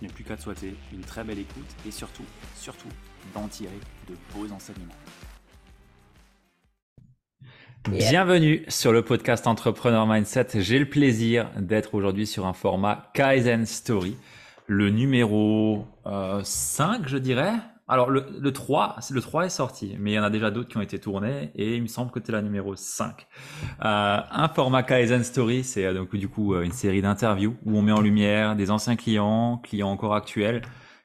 je n'ai plus qu'à te souhaiter une très belle écoute et surtout, surtout, d'en tirer de beaux enseignements. Bienvenue sur le podcast Entrepreneur Mindset. J'ai le plaisir d'être aujourd'hui sur un format Kaizen Story, le numéro 5, euh, je dirais. Alors le, le 3, le 3 est sorti, mais il y en a déjà d'autres qui ont été tournés et il me semble que tu es la numéro 5. Euh, un format Kaizen Story, c'est euh, donc du coup une série d'interviews où on met en lumière des anciens clients, clients encore actuels,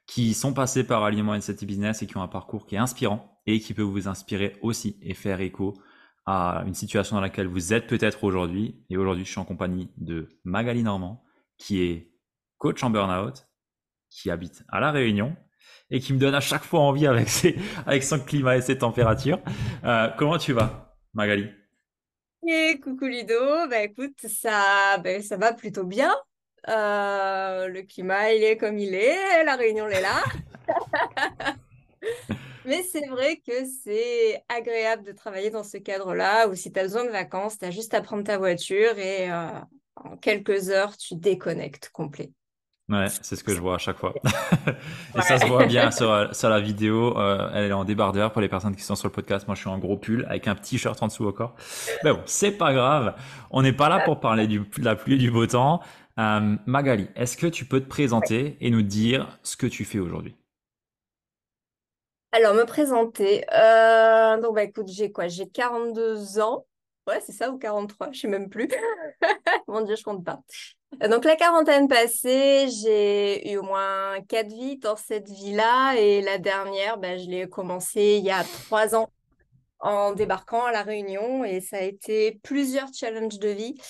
qui sont passés par Alignement City Business et qui ont un parcours qui est inspirant et qui peut vous inspirer aussi et faire écho à une situation dans laquelle vous êtes peut-être aujourd'hui. Et aujourd'hui, je suis en compagnie de Magali Normand, qui est coach en burn-out, qui habite à La Réunion et qui me donne à chaque fois envie avec, ses, avec son climat et ses températures. Euh, comment tu vas, Magali? Et coucou Ludo, bah écoute, ça, bah, ça va plutôt bien. Euh, le climat, il est comme il est, la réunion, elle est là. Mais c'est vrai que c'est agréable de travailler dans ce cadre-là où si tu as besoin de vacances, tu as juste à prendre ta voiture et euh, en quelques heures, tu déconnectes complet. Ouais, c'est ce que je vois à chaque fois. et ça se voit bien sur, sur la vidéo. Euh, elle est en débardeur pour les personnes qui sont sur le podcast. Moi, je suis en gros pull avec un petit shirt en dessous au corps. Mais bon, c'est pas grave. On n'est pas là pour parler du, de la pluie et du beau temps. Euh, Magali, est-ce que tu peux te présenter et nous dire ce que tu fais aujourd'hui? Alors, me présenter. Euh, donc, bah, écoute, j'ai quoi? J'ai 42 ans. Ouais, c'est ça, ou 43, je sais même plus. Mon Dieu, je compte pas. Euh, donc, la quarantaine passée, j'ai eu au moins quatre vies dans cette vie-là. Et la dernière, bah, je l'ai commencé il y a trois ans en débarquant à La Réunion. Et ça a été plusieurs challenges de vie.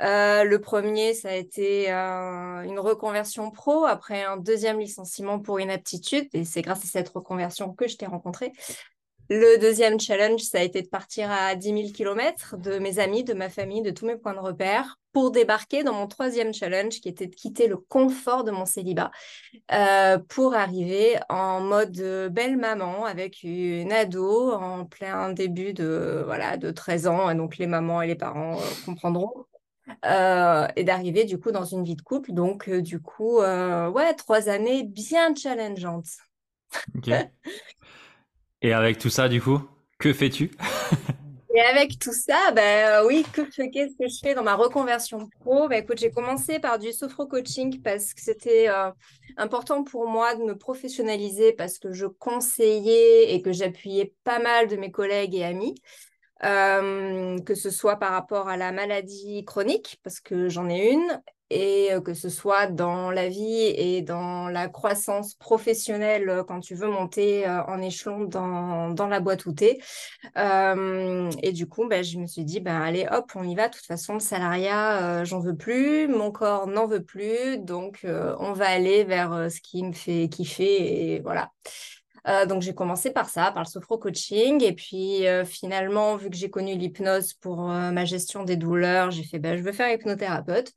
Euh, le premier, ça a été euh, une reconversion pro après un deuxième licenciement pour inaptitude. Et c'est grâce à cette reconversion que je t'ai rencontré. Le deuxième challenge, ça a été de partir à 10 000 km de mes amis, de ma famille, de tous mes points de repère pour débarquer dans mon troisième challenge qui était de quitter le confort de mon célibat euh, pour arriver en mode belle maman avec une ado en plein début de, voilà, de 13 ans. Et donc les mamans et les parents comprendront. Euh, et d'arriver du coup dans une vie de couple. Donc euh, du coup, euh, ouais, trois années bien challengeantes. et avec tout ça, du coup, que fais-tu? Et avec tout ça, ben oui, que qu'est-ce que je fais dans ma reconversion pro? Ben, écoute, j'ai commencé par du sophro-coaching parce que c'était important pour moi de me professionnaliser parce que je conseillais et que j'appuyais pas mal de mes collègues et amis. Euh, que ce soit par rapport à la maladie chronique, parce que j'en ai une, et euh, que ce soit dans la vie et dans la croissance professionnelle euh, quand tu veux monter en échelon dans, dans la boîte où t'es. et du coup, ben, je me suis dit, ben, allez, hop, on y va. De toute façon, le salariat, j'en veux plus, mon corps n'en veut plus, donc on va aller vers ce qui me fait kiffer, et voilà. Euh, donc j'ai commencé par ça, par le sophro-coaching. Et puis euh, finalement, vu que j'ai connu l'hypnose pour euh, ma gestion des douleurs, j'ai fait ben, je veux faire hypnothérapeute.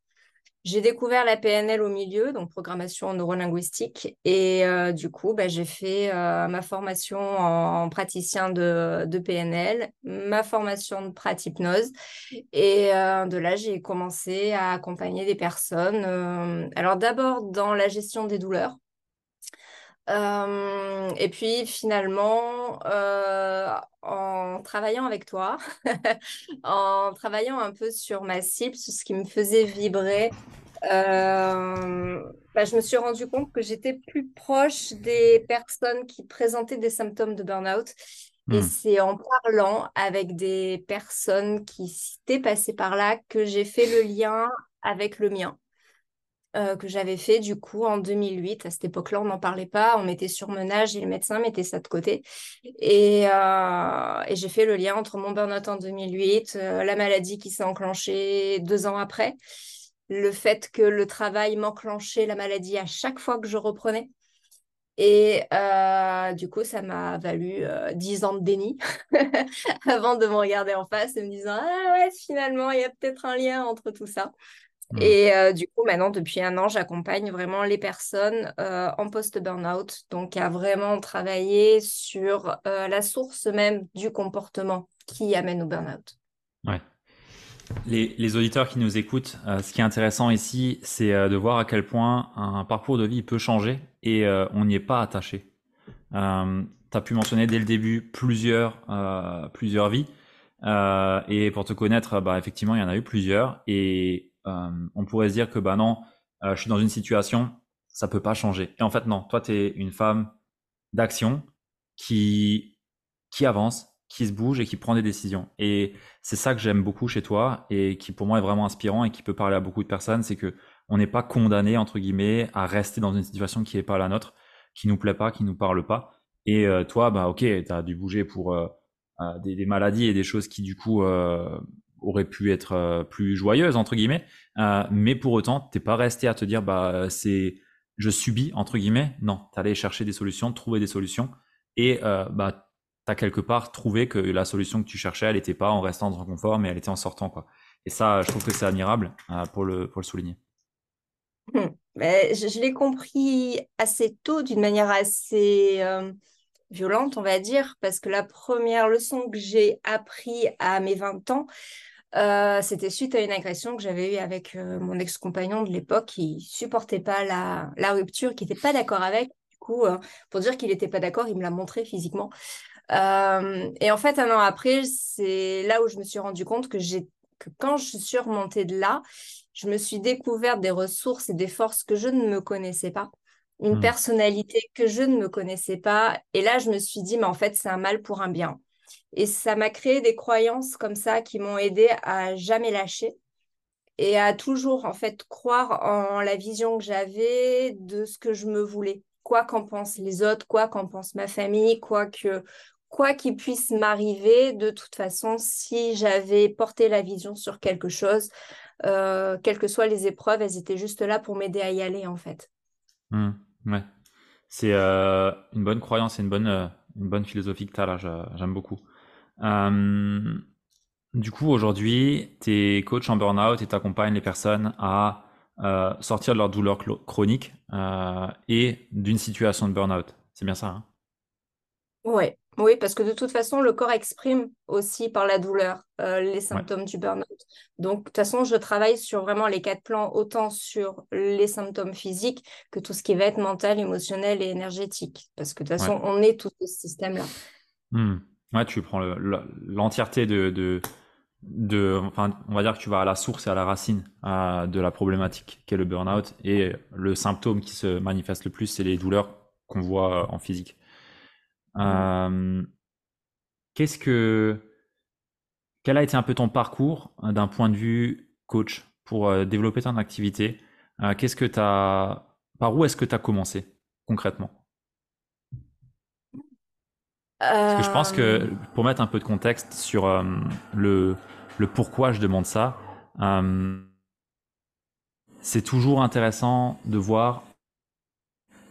J'ai découvert la PNL au milieu, donc programmation neurolinguistique. Et du coup, ben, j'ai fait ma formation en, praticien de, de, PNL, ma formation de hypnose Et de là, j'ai commencé à accompagner des personnes. alors d'abord dans la gestion des douleurs et puis finalement, en travaillant avec toi, en travaillant un peu sur ma cible, sur ce qui me faisait vibrer, bah, je me suis rendu compte que j'étais plus proche des personnes qui présentaient des symptômes de burn-out. Et hmm. c'est en parlant avec des personnes qui étaient passées par là que j'ai fait le lien avec le mien. Euh, que j'avais fait du coup en 2008. À cette époque-là, on n'en parlait pas, on mettait surmenage et le médecin mettait ça de côté. Et, euh, et j'ai fait le lien entre mon burn-out en 2008, euh, la maladie qui s'est enclenchée deux ans après, le fait que le travail m'enclenchait la maladie à chaque fois que je reprenais. Et du coup, ça m'a valu dix ans de déni avant de me regarder en face et me disant Ah ouais, finalement, il y a peut-être un lien entre tout ça. Mmh. Et euh, du coup, maintenant, depuis un an, j'accompagne vraiment les personnes euh, en post-burnout, donc à vraiment travailler sur euh, la source même du comportement qui amène au burnout. Ouais. Les, les, auditeurs qui nous écoutent, ce qui est intéressant ici, c'est de voir à quel point un parcours de vie peut changer et on n'y est pas attaché. tu as pu mentionner dès le début plusieurs, plusieurs vies. et pour te connaître, bah, effectivement, il y en a eu plusieurs. Et on pourrait se dire que bah non, euh, je suis dans une situation, ça peut pas changer. Et en fait non, toi tu es une femme d'action qui qui avance, qui se bouge et qui prend des décisions. Et c'est ça que j'aime beaucoup chez toi et qui pour moi est vraiment inspirant et qui peut parler à beaucoup de personnes, c'est que on n'est pas condamné entre guillemets à rester dans une situation qui n'est pas la nôtre, qui nous plaît pas, qui nous parle pas. Et euh, toi, bah ok, tu as dû bouger pour des, des, maladies et des choses qui du coup aurait pu être euh, plus joyeuse entre guillemets, euh, mais pour autant t'es pas resté à te dire bah c'est je subis entre guillemets, non, t'allais chercher des solutions, trouver des solutions et euh, bah t'as quelque part trouvé que la solution que tu cherchais elle était pas en restant dans ton confort mais elle était en sortant quoi. Et ça je trouve que c'est admirable pour le pour le souligner. Hum, je, l'ai compris assez tôt d'une manière assez violente, on va dire, parce que la première leçon que j'ai appris à mes 20 ans, euh, c'était suite à une agression que j'avais eue avec euh, mon ex-compagnon de l'époque qui supportait pas la, la rupture, qui n'était pas d'accord avec. Du coup, euh, pour dire qu'il n'était pas d'accord, il me l'a montré physiquement. et en fait, un an après, c'est là où je me suis rendu compte que, que quand je suis remontée de là, je me suis découverte des ressources et des forces que je ne me connaissais pas une mmh. personnalité que je ne me connaissais pas. Et là, je me suis dit, mais en fait, c'est un mal pour un bien. Et ça m'a créé des croyances comme ça qui m'ont aidé à jamais lâcher et à toujours en fait croire en la vision que j'avais de ce que je me voulais. Quoi qu'en pensent les autres, quoi qu'en pense ma famille, quoi que quoi qu'il puisse m'arriver, de toute façon, si j'avais porté la vision sur quelque chose, euh, quelles que soient les épreuves, elles étaient juste là pour m'aider à y aller en fait. Mmh, ouais. C'est euh, une bonne croyance une bonne, une bonne philosophie que tu as là, j'aime beaucoup. Euh, du coup, aujourd'hui, tu es coach en burn-out et tu accompagnes les personnes à euh, sortir de leur douleur chronique euh, et d'une situation de burn-out. C'est bien ça hein? Ouais. Oui, parce que de toute façon, le corps exprime aussi par la douleur les symptômes du burn-out. Donc, de toute façon, je travaille sur vraiment les quatre plans, autant sur les symptômes physiques que tout ce qui va être mental, émotionnel et énergétique. Parce que de toute façon, on est tout ce système-là. Mmh. Ouais, tu prends l'entièreté de, de, de, enfin, on va dire que tu vas à la source et à la racine de la problématique qu'est le burn-out et le symptôme qui se manifeste le plus, c'est les douleurs qu'on voit en physique. Euh, qu'est-ce que, quel a été un peu ton parcours euh, d'un point de vue coach pour développer ton activité? Qu'est-ce que tu as, par où est-ce que tu as commencé concrètement? Parce que je pense que pour mettre un peu de contexte sur euh, le, le pourquoi je demande ça, euh, c'est toujours intéressant de voir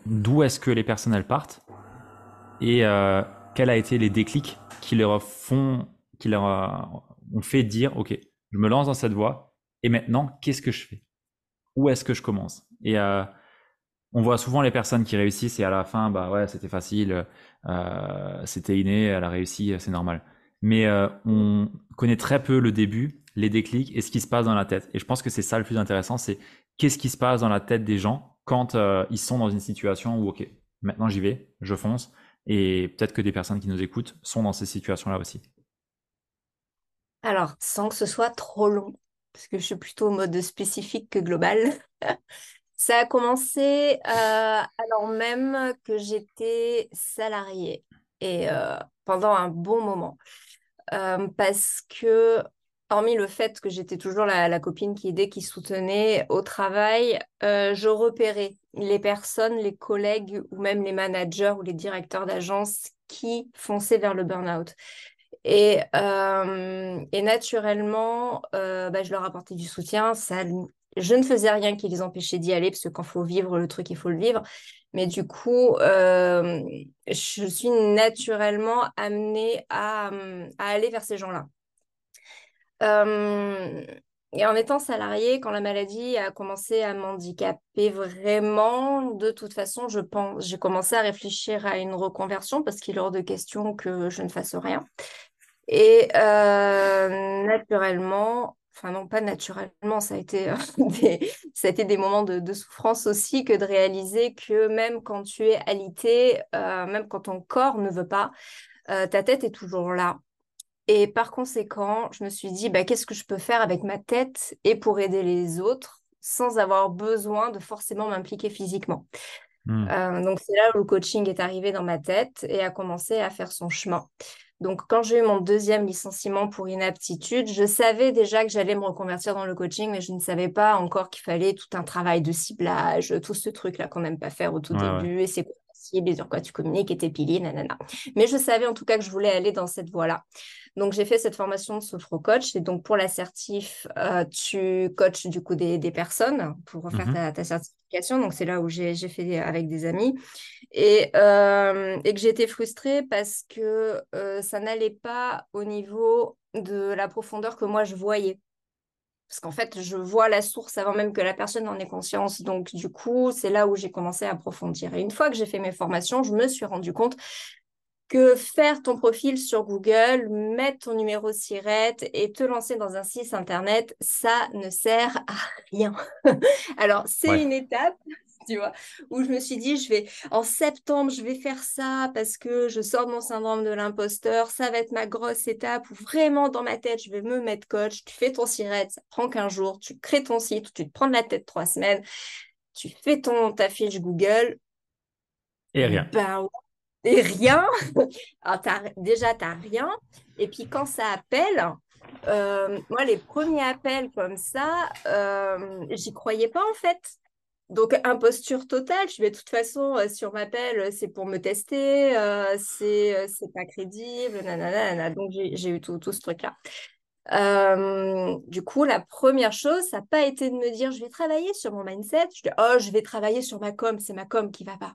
d'où est-ce que les personnes elles partent et euh, quels a été les déclics qui leur font, qui leur ont fait dire ok, je me lance dans cette voie et maintenant qu'est-ce que je fais? Où est-ce que je commence? Et on voit souvent les personnes qui réussissent et à la fin, bah ouais, c'était facile, euh, c'était inné, elle a réussi, c'est normal. Mais euh, on connaît très peu le début, les déclics et ce qui se passe dans la tête. Et je pense que c'est ça le plus intéressant, c'est qu'est-ce qui se passe dans la tête des gens quand euh, ils sont dans une situation où, ok, maintenant j'y vais, je fonce. Et peut-être que des personnes qui nous écoutent sont dans ces situations-là aussi. Alors, sans que ce soit trop long, parce que je suis plutôt au mode spécifique que global. Ça a commencé euh, alors même que j'étais salariée et euh, pendant un bon moment. Euh, parce que, hormis le fait que j'étais toujours la, copine qui aidait, qui soutenait au travail, je repérais les personnes, les collègues ou même les managers ou les directeurs d'agence qui fonçaient vers le burn-out. Et, et naturellement, bah, je leur apportais du soutien. Je ne faisais rien qui les empêchait d'y aller, parce que quand il faut vivre le truc, il faut le vivre. Mais du coup, je suis naturellement amenée à aller vers ces gens-là. Et en étant salariée, quand la maladie a commencé à m'handicaper vraiment, de toute façon, je pense, j'ai commencé à réfléchir à une reconversion parce qu'il est hors de question que je ne fasse rien. Et euh, naturellement, enfin non pas naturellement, ça a été, euh, des, ça a été des moments de, souffrance aussi que de réaliser que même quand tu es alité, euh, même quand ton corps ne veut pas, ta tête est toujours là. Et par conséquent, je me suis dit, bah, qu'est-ce que je peux faire avec ma tête et pour aider les autres sans avoir besoin de forcément m'impliquer physiquement. Hmm. donc c'est là où le coaching est arrivé dans ma tête et a commencé à faire son chemin. Donc, quand j'ai eu mon deuxième licenciement pour inaptitude, je savais déjà que j'allais me reconvertir dans le coaching, mais je ne savais pas encore qu'il fallait tout un travail de ciblage, tout ce truc-là qu'on n'aime pas faire au tout début, et c'est possible, sur quoi tu communiques, et tes piliers, nanana. Mais je savais en tout cas que je voulais aller dans cette voie-là. Donc, j'ai fait cette formation de sophro-coach. Et donc, pour l'assertif, euh, tu coaches du coup des, personnes pour faire mmh ta, certification. Donc, c'est là où j'ai fait avec des amis. Et, euh, et que j'étais frustrée parce que euh, ça n'allait pas au niveau de la profondeur que moi je voyais. Parce qu'en fait, je vois la source avant même que la personne en ait conscience. Donc, du coup, c'est là où j'ai commencé à approfondir. Et une fois que j'ai fait mes formations, je me suis rendu compte que faire ton profil sur Google, mettre ton numéro SIRET et te lancer dans un site internet, ça ne sert à rien. Alors, c'est une étape, tu vois, où je me suis dit, je vais, en septembre, je vais faire ça parce que je sors de mon syndrome de l'imposteur. Ça va être ma grosse étape où vraiment dans ma tête, je vais me mettre coach. Tu fais ton SIRET, ça prend qu'un jour, tu crées ton site, tu te prends de la tête trois semaines, tu fais ton, ta fiche Google. Et rien. Ben et rien. déjà, tu n'as rien. Et puis quand ça appelle, euh, moi, les premiers appels comme ça, euh, j'y croyais pas en fait. Donc, imposture totale. Je vais de toute façon, euh, si on m'appelle, c'est pour me tester, euh, c'est pas crédible, nanana, Donc, j'ai eu tout, tout ce truc-là. du coup, la première chose, ça n'a pas été de me dire je vais travailler sur mon mindset. Je dis oh, je vais travailler sur ma com, c'est ma com qui va pas.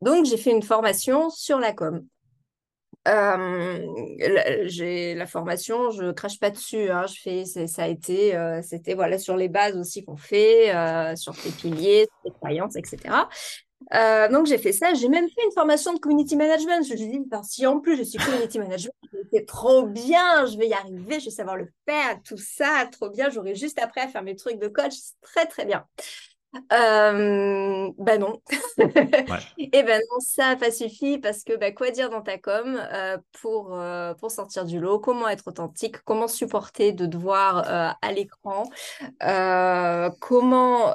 Donc, j'ai fait une formation sur la com. Euh, j'ai la formation, je crache pas dessus. Hein, je fais, ça a été, euh, c'était voilà sur les bases aussi qu'on fait, euh, sur tes piliers, tes croyances, etc. donc j'ai fait ça. J'ai même fait une formation de community management. Je me suis dit, si en plus je suis community management, c'est trop bien, je vais y arriver, je vais savoir le faire, tout ça, trop bien. J'aurai juste après à faire mes trucs de coach, très très bien. Euh, ben non. Et ben non, ça pas suffi parce que bah, quoi dire dans ta com euh, pour, euh, pour sortir du lot, comment être authentique, comment supporter de devoir euh, à l'écran, comment,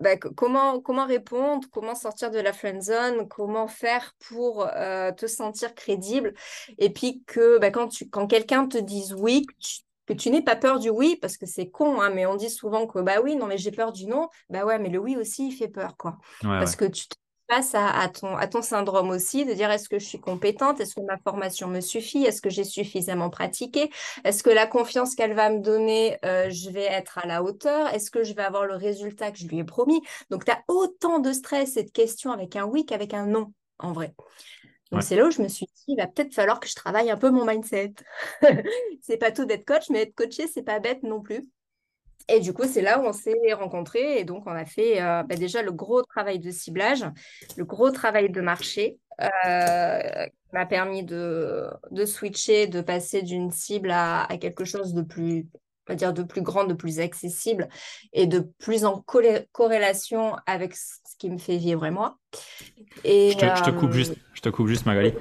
bah, comment, comment répondre, comment sortir de la friend zone, comment faire pour te sentir crédible? Et puis que bah, quand, tu, quand quelqu'un te dise oui, tu que tu n'aies pas peur du oui, parce que c'est con, hein, mais on dit souvent que bah oui, non, mais j'ai peur du non. Bah ouais, mais le oui aussi, il fait peur, quoi. parce que tu te passes à, ton, à ton syndrome aussi, de dire est-ce que je suis compétente, est-ce que ma formation me suffit, est-ce que j'ai suffisamment pratiqué, est-ce que la confiance qu'elle va me donner, euh, je vais être à la hauteur, est-ce que je vais avoir le résultat que je lui ai promis? Donc, tu as autant de stress et de questions avec un oui qu'avec un non, en vrai. Donc c'est là où je me suis dit, il va peut-être falloir que je travaille un peu mon mindset. c'est pas tout d'être coach, mais être coaché, c'est pas bête non plus. Et du coup, c'est là où on s'est rencontrés. Et donc, on a fait euh, bah, déjà le gros travail de ciblage, le gros travail de marché, euh, qui m'a permis de, de, switcher, de passer d'une cible à, quelque chose de plus on va dire, de plus grande, de plus accessible et de plus en corrélation avec ce qui me fait vivre et moi. Et, je, te, coupe juste, je te coupe juste, Magali.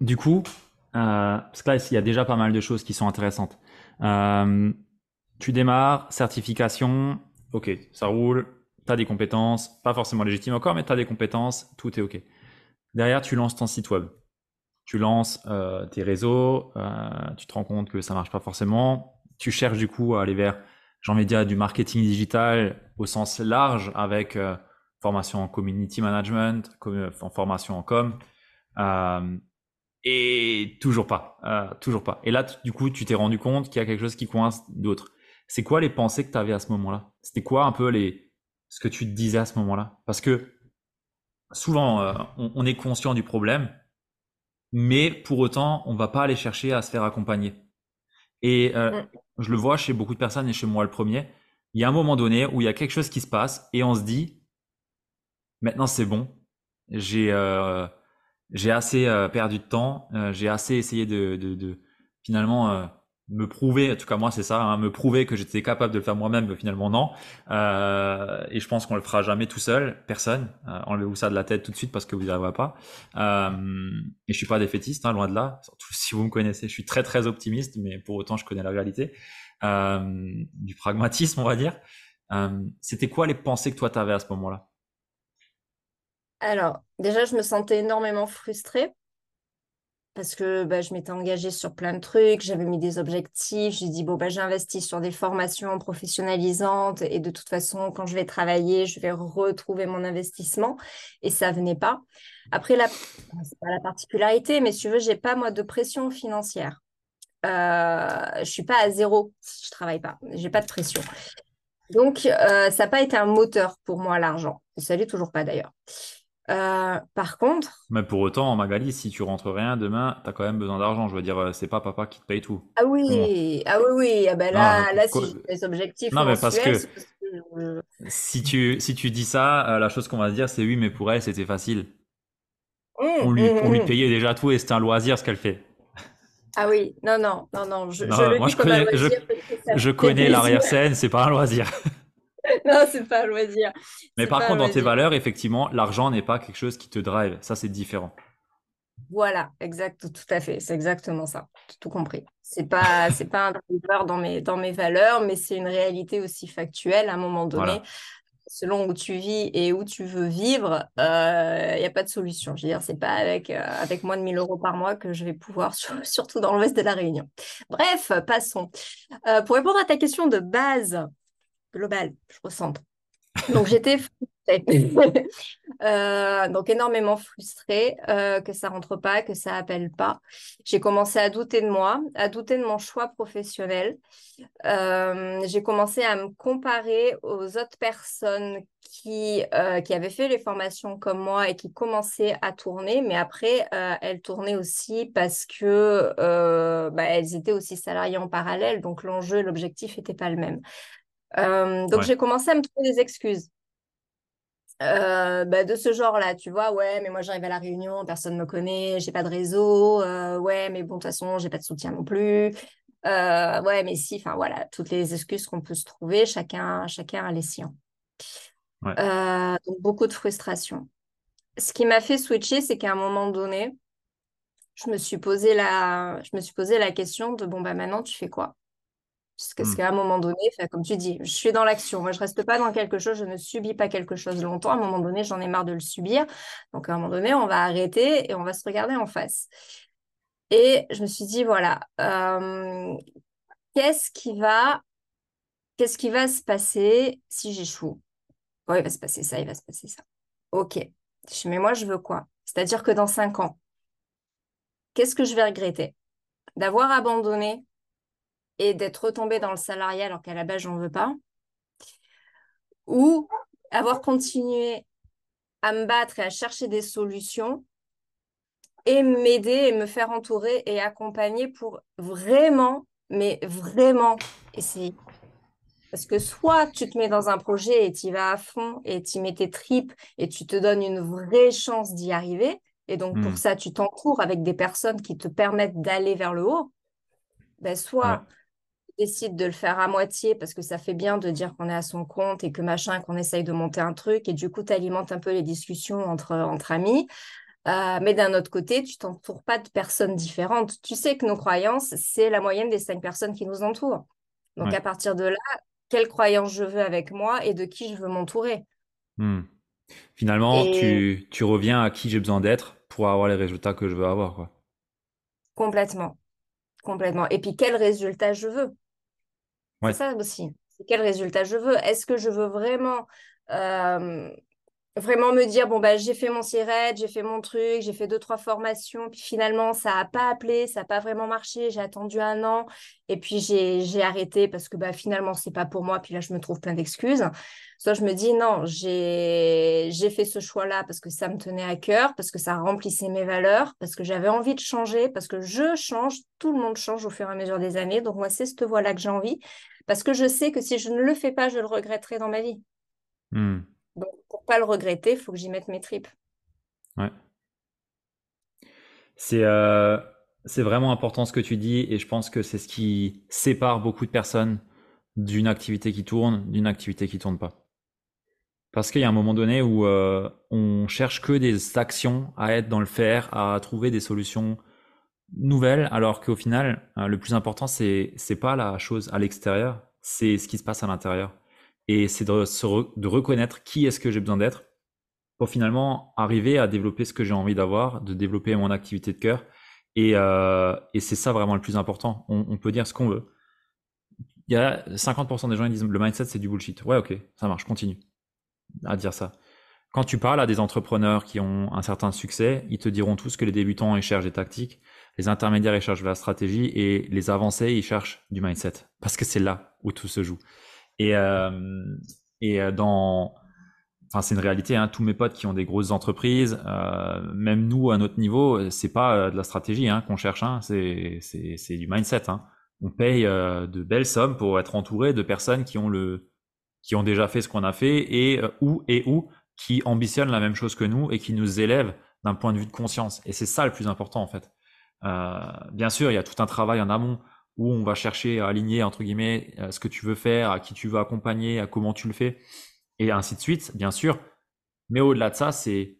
du coup, parce que là, il y a déjà pas mal de choses qui sont intéressantes. tu démarres, certification, ok, ça roule, tu as des compétences, pas forcément légitimes encore, mais tu as des compétences, tout est ok. Derrière, tu lances ton site web. Tu lances euh, tes réseaux, euh, tu te rends compte que ça marche pas forcément. Tu cherches du coup à aller vers, j'ai envie dire, du marketing digital au sens large avec euh, formation en community management, en formation en com. et toujours pas, toujours pas. Et là, du coup, tu t'es rendu compte qu'il y a quelque chose qui coince d'autre. C'est quoi les pensées que tu avais à ce moment-là? C'était quoi un peu les, ce que tu te disais à ce moment-là? Parce que souvent, euh, on, est conscient du problème, mais pour autant, on va pas aller chercher à se faire accompagner. Et euh, je le vois chez beaucoup de personnes et chez moi le premier. Il y a un moment donné où il y a quelque chose qui se passe et on se dit, maintenant c'est bon, j'ai euh, j'ai assez perdu de temps, j'ai assez essayé de, de, de finalement me prouver, en tout cas moi c'est ça, hein, me prouver que j'étais capable de le faire moi-même, mais finalement non. Euh, et je pense qu'on le fera jamais tout seul, personne. Euh, enlevez-vous ça de la tête tout de suite parce que vous n'y arriverez pas. Euh, et je suis pas défaitiste, hein, loin de là. Surtout si vous me connaissez, je suis très très optimiste, mais pour autant je connais la réalité. Du pragmatisme, on va dire. C'était quoi les pensées que toi tu avais à ce moment-là? Alors, déjà, je me sentais énormément frustrée parce que bah, je m'étais engagée sur plein de trucs, j'avais mis des objectifs, j'ai dit, bon, bah, j'investis sur des formations professionnalisantes et de toute façon, quand je vais travailler, je vais retrouver mon investissement et ça venait pas. Après, la, c'est pas la particularité, mais si tu veux, j'ai pas moi de pression financière. Euh, je suis pas à zéro si je travaille pas, j'ai pas de pression. Donc, euh, ça n'a pas été un moteur pour moi, l'argent. Ça l'est toujours pas d'ailleurs. Euh, par contre. Mais pour autant, Magali, si tu rentres rien demain, tu as quand même besoin d'argent. Je veux dire, euh, c'est pas papa qui te paye tout. Ah oui, ah oui, oui. Ah ben là, là si j'ai des objectifs. Non, mais parce que, si, tu, si tu dis ça, euh, la chose qu'on va se dire, c'est oui, mais pour elle, c'était facile. Mmh, on, lui, mmh, lui mmh. payait déjà tout et c'était un loisir ce qu'elle fait. Ah oui, non, non, non, non. Je, je moi, je connais, je connais l'arrière-scène, c'est pas un loisir. non, c'est pas loisir. Mais par contre, dans tes valeurs, effectivement, l'argent n'est pas quelque chose qui te drive. Ça, c'est différent. Voilà, exact, tout à fait. C'est exactement ça. Tout compris. C'est pas, c'est pas un driver dans mes, dans mes valeurs, mais c'est une réalité aussi factuelle à un moment donné. Selon où tu vis et où tu veux vivre, il euh, n'y a pas de solution. Je veux dire, c'est pas avec, euh, avec moins de 1000 euros par mois que je vais pouvoir, surtout dans l'ouest de la Réunion. Bref, passons. Euh, pour répondre à ta question de base, global, je recentre. Donc j'étais euh, donc énormément frustrée euh, que ça rentre pas, que ça appelle pas. J'ai commencé à douter de moi, à douter de mon choix professionnel. Euh, j'ai commencé à me comparer aux autres personnes qui, qui avaient fait les formations comme moi et qui commençaient à tourner, mais après elles tournaient aussi parce que bah, elles étaient aussi salariées en parallèle, donc l'enjeu, l'objectif n'était pas le même. Euh, donc, j'ai commencé à me trouver des excuses. Euh, bah, de ce genre-là, tu vois, ouais, mais moi j'arrive à la réunion, personne ne me connaît, j'ai pas de réseau, euh, ouais, mais bon, de toute façon, j'ai pas de soutien non plus, ouais, mais si, enfin voilà, toutes les excuses qu'on peut se trouver, chacun, chacun a les siens. donc beaucoup de frustration. Ce qui m'a fait switcher, c'est qu'à un moment donné, je me suis posé la, je me suis posé la question de bon bah maintenant tu fais quoi? Parce mmh. qu'à un moment donné, comme tu dis, je suis dans l'action. Moi, je ne reste pas dans quelque chose, je ne subis pas quelque chose longtemps. À un moment donné, j'en ai marre de le subir. Donc, à un moment donné, on va arrêter et on va se regarder en face. Et je me suis dit, voilà, euh, qu'est-ce qui va, qu'est-ce qui va se passer si j'échoue? Oh, il va se passer ça, il va se passer ça. Ok. Mais moi, je veux quoi? C'est-à-dire que dans cinq ans, qu'est-ce que je vais regretter? D'avoir abandonné et d'être retombée dans le salariat alors qu'à la base, j'en veux pas. Ou avoir continué à me battre et à chercher des solutions et m'aider et me faire entourer et accompagner pour vraiment, mais vraiment essayer. Parce que soit tu te mets dans un projet et tu y vas à fond et tu mets tes tripes et tu te donnes une vraie chance d'y arriver. Et donc, pour hmm. ça, tu t'entoures avec des personnes qui te permettent d'aller vers le haut. Ben, soit décide de le faire à moitié parce que ça fait bien de dire qu'on est à son compte et que machin, qu'on essaye de monter un truc et du coup, tu alimentes un peu les discussions entre, entre amis. Euh, mais d'un autre côté, tu t'entoures pas de personnes différentes. Tu sais que nos croyances, c'est la moyenne des cinq personnes qui nous entourent. Donc à partir de là, quelle croyance je veux avec moi et de qui je veux m'entourer? Hmm. Finalement, tu, tu, reviens à qui j'ai besoin d'être pour avoir les résultats que je veux avoir. Quoi. Complètement. Complètement. Et puis, quel résultat je veux? C'est ça aussi. Quel résultat je veux? Est-ce que je veux vraiment euh, vraiment me dire bon bah j'ai fait mon SIRET, j'ai fait mon truc, j'ai fait deux trois formations, puis finalement ça a pas appelé, ça a pas vraiment marché, j'ai attendu un an et puis j'ai arrêté parce que bah finalement c'est pas pour moi, puis là je me trouve plein d'excuses. Soit je me dis non, j'ai j'ai fait ce choix là parce que ça me tenait à cœur, parce que ça remplissait mes valeurs, parce que j'avais envie de changer, parce que je change, tout le monde change au fur et à mesure des années, donc moi c'est cette voie là que j'ai envie, parce que je sais que si je ne le fais pas, je le regretterai dans ma vie. Hmm. Donc, pour pas le regretter, il faut que j'y mette mes tripes. Ouais. C'est euh, vraiment important ce que tu dis et je pense que c'est ce qui sépare beaucoup de personnes d'une activité qui tourne d'une activité qui tourne pas. Parce qu'il y a un moment donné où euh, on cherche que des actions à être dans le faire, à trouver des solutions nouvelles, alors qu'au final, euh, le plus important, c'est c'est pas la chose à l'extérieur, c'est ce qui se passe à l'intérieur. Et c'est de, reconnaître qui est-ce que j'ai besoin d'être pour finalement arriver à développer ce que j'ai envie d'avoir, de développer mon activité de cœur. Et, euh, c'est ça vraiment le plus important. On, on peut dire ce qu'on veut. Il y a 50% des gens qui disent le mindset c'est du bullshit. Ouais, ok, ça marche, continue à dire ça. Quand tu parles à des entrepreneurs qui ont un certain succès, ils te diront tous que les débutants ils cherchent des tactiques, les intermédiaires ils cherchent de la stratégie et les avancés ils cherchent du mindset parce que c'est là où tout se joue. Et, euh, et euh, dans, enfin c'est une réalité. Hein, tous mes potes qui ont des grosses entreprises, euh, même nous à notre niveau, c'est pas de la stratégie hein, qu'on cherche. Hein, c'est du mindset. Hein. On paye de belles sommes pour être entouré de personnes qui ont le qui ont déjà fait ce qu'on a fait et où et où qui ambitionnent la même chose que nous et qui nous élèvent d'un point de vue de conscience. Et c'est ça le plus important en fait. Bien sûr, il y a tout un travail en amont où on va chercher à aligner entre guillemets euh, ce que tu veux faire, à qui tu veux accompagner, à comment tu le fais, et ainsi de suite, bien sûr. Mais au-delà de ça, c'est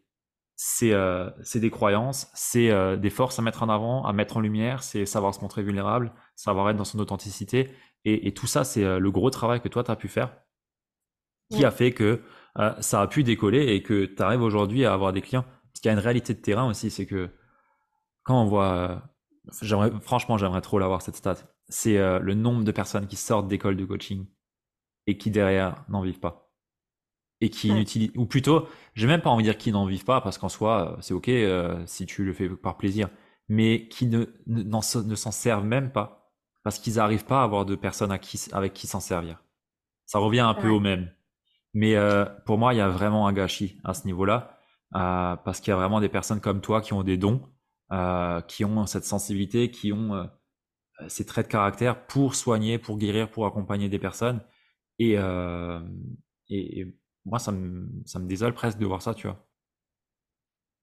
c'est euh, des croyances, c'est euh, des forces à mettre en avant, à mettre en lumière, c'est savoir se montrer vulnérable, savoir être dans son authenticité, et, et tout ça, c'est euh, le gros travail que toi tu as pu faire, qui a fait que ça a pu décoller et que tu arrives aujourd'hui à avoir des clients. Parce qu'il y a une réalité de terrain aussi, c'est que quand on voit franchement, j'aimerais trop l'avoir cette stat. C'est euh, le nombre de personnes qui sortent d'école de coaching et qui derrière n'en vivent pas. Et qui n'utilisent, ou plutôt, j'ai même pas envie de dire qui n'en vivent pas parce qu'en soi, euh, c'est ok euh, si tu le fais par plaisir, mais qui ne, ne, s'en servent même pas parce qu'ils n'arrivent pas à avoir de personnes à qui, avec qui s'en servir. Ça revient un peu au même. Mais pour moi, il y a vraiment un gâchis à ce niveau-là parce qu'il y a vraiment des personnes comme toi qui ont des dons euh, qui ont cette sensibilité, qui ont euh, ces traits de caractère pour soigner, pour guérir, pour accompagner des personnes. Et, euh, et, moi, ça me, ça me désole presque de voir ça, tu vois.